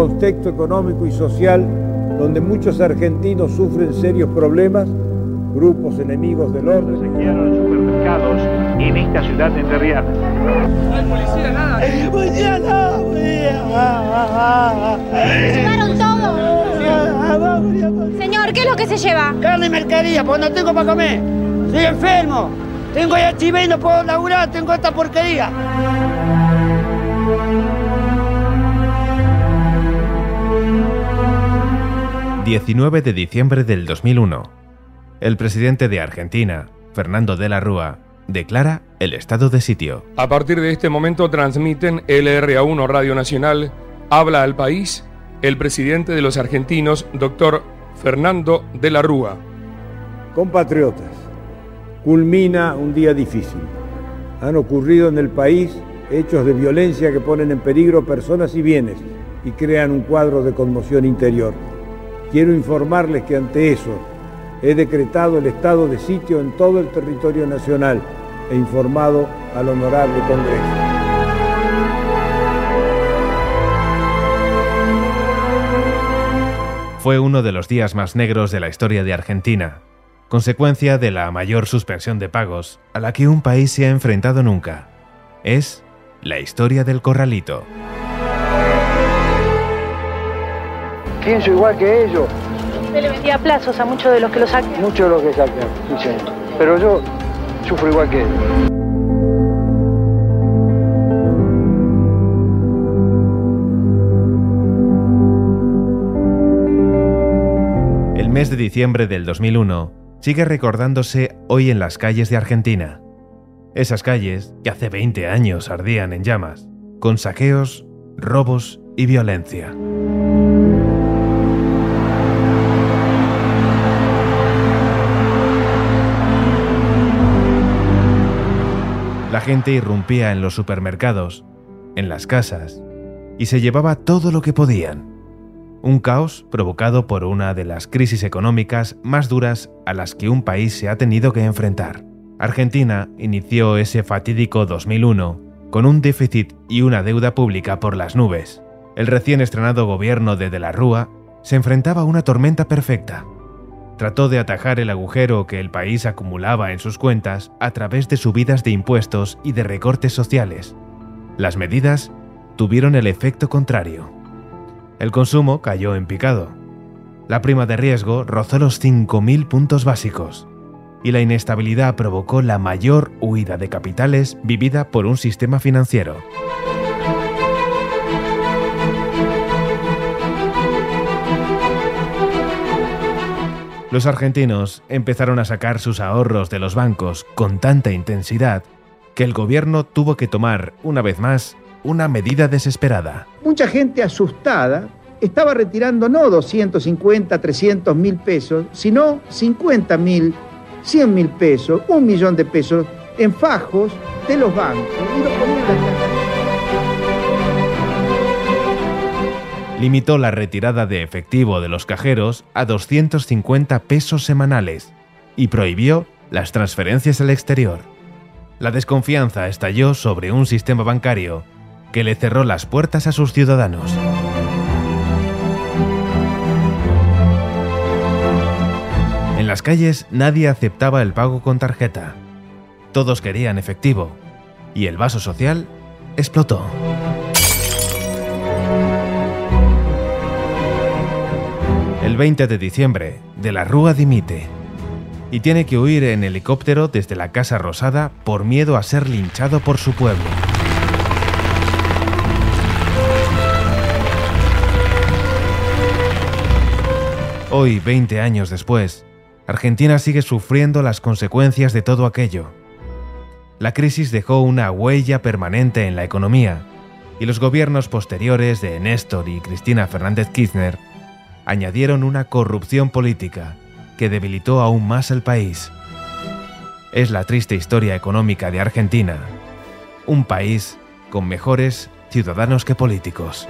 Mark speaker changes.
Speaker 1: contexto económico y social donde muchos argentinos sufren serios problemas, grupos enemigos del orden.
Speaker 2: Saquearon supermercados en esta ciudad de Enterriana.
Speaker 3: No hay policía, nada.
Speaker 4: ¡Policía, nada!
Speaker 5: Llevaron todo. Señor, ¿qué es lo que se lleva?
Speaker 4: Carne y mercadería, pues no tengo para comer. Estoy enfermo. Tengo ya HIV y no puedo laburar, tengo esta porquería.
Speaker 6: ...19 de diciembre del 2001... ...el presidente de Argentina, Fernando de la Rúa... ...declara el estado de sitio.
Speaker 7: A partir de este momento transmiten LRA1 Radio Nacional... ...habla al país... ...el presidente de los argentinos, doctor Fernando de la Rúa.
Speaker 1: Compatriotas, culmina un día difícil. Han ocurrido en el país hechos de violencia que ponen en peligro personas y bienes y crean un cuadro de conmoción interior. Quiero informarles que ante eso he decretado el estado de sitio en todo el territorio nacional e informado al honorable Congreso.
Speaker 6: Fue uno de los días más negros de la historia de Argentina, consecuencia de la mayor suspensión de pagos a la que un país se ha enfrentado nunca. Es la historia del corralito.
Speaker 8: Pienso igual que ellos,
Speaker 9: Usted le vendía plazos a muchos de los que lo saquean.
Speaker 8: muchos de los que sacan, sí, señor. pero yo sufro igual que ellos.
Speaker 6: El mes de diciembre del 2001 sigue recordándose hoy en las calles de Argentina. Esas calles que hace 20 años ardían en llamas, con saqueos, robos y violencia. Gente irrumpía en los supermercados, en las casas, y se llevaba todo lo que podían. Un caos provocado por una de las crisis económicas más duras a las que un país se ha tenido que enfrentar. Argentina inició ese fatídico 2001 con un déficit y una deuda pública por las nubes. El recién estrenado gobierno de De la Rúa se enfrentaba a una tormenta perfecta. Trató de atajar el agujero que el país acumulaba en sus cuentas a través de subidas de impuestos y de recortes sociales. Las medidas tuvieron el efecto contrario. El consumo cayó en picado. La prima de riesgo rozó los 5.000 puntos básicos y la inestabilidad provocó la mayor huida de capitales vivida por un sistema financiero. Los argentinos empezaron a sacar sus ahorros de los bancos con tanta intensidad que el gobierno tuvo que tomar, una vez más, una medida desesperada.
Speaker 10: Mucha gente asustada estaba retirando no 250, 300 mil pesos, sino 50 mil, 100 mil pesos, un millón de pesos en fajos de los bancos
Speaker 6: Limitó la retirada de efectivo de los cajeros a 250 pesos semanales y prohibió las transferencias al exterior. La desconfianza estalló sobre un sistema bancario que le cerró las puertas a sus ciudadanos. En las calles nadie aceptaba el pago con tarjeta. Todos querían efectivo. Y el vaso social explotó. 20 de diciembre, De la Rúa dimite y tiene que huir en helicóptero desde la Casa Rosada por miedo a ser linchado por su pueblo. Hoy, 20 años después, Argentina sigue sufriendo las consecuencias de todo aquello. La crisis dejó una huella permanente en la economía, y los gobiernos posteriores de Néstor y Cristina Fernández Kirchner añadieron una corrupción política que debilitó aún más el país. Es la triste historia económica de Argentina, un país con mejores ciudadanos que políticos.